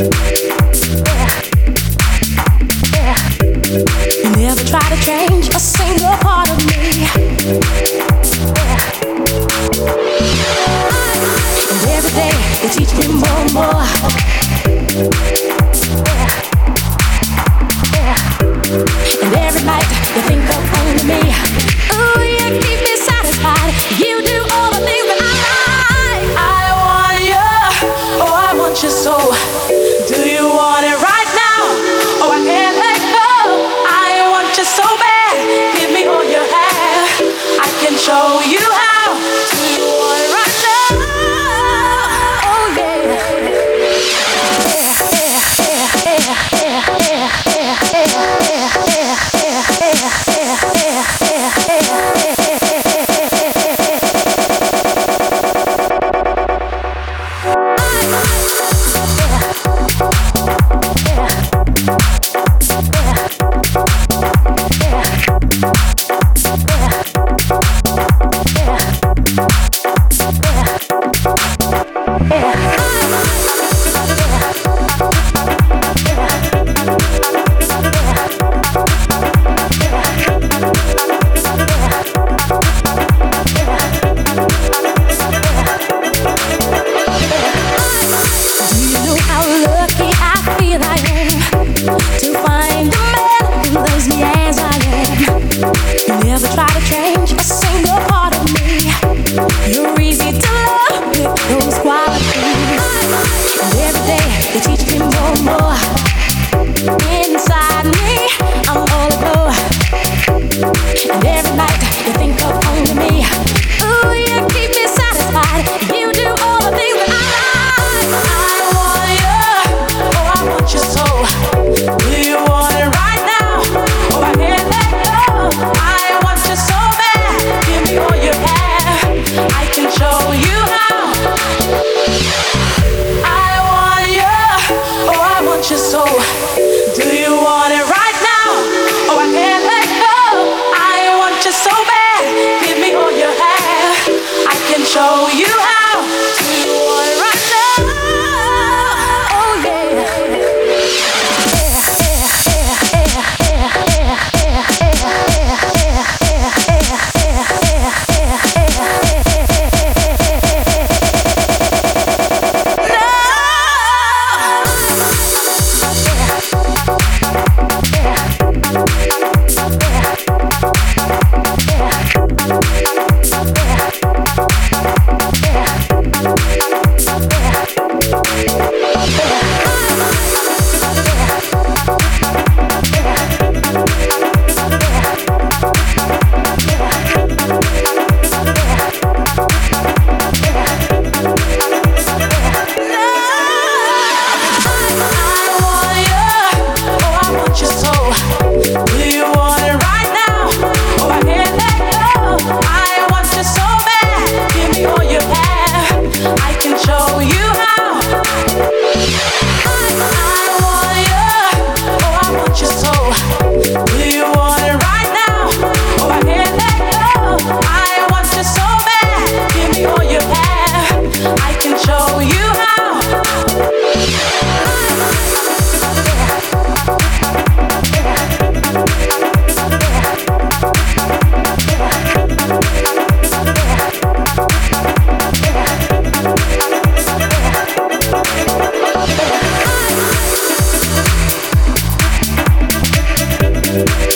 away. Never try Thank